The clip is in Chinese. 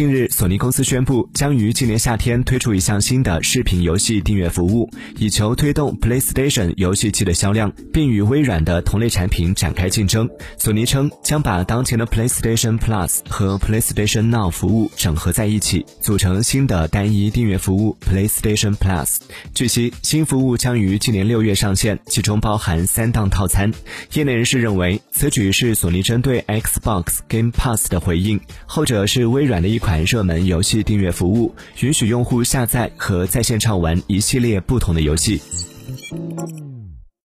近日，索尼公司宣布将于今年夏天推出一项新的视频游戏订阅服务，以求推动 PlayStation 游戏机的销量，并与微软的同类产品展开竞争。索尼称将把当前的 PlayStation Plus 和 PlayStation Now 服务整合在一起，组成新的单一订阅服务 PlayStation Plus。据悉，新服务将于今年六月上线，其中包含三档套餐。业内人士认为，此举是索尼针对 Xbox Game Pass 的回应，后者是微软的一。款热门游戏订阅服务，允许用户下载和在线畅玩一系列不同的游戏。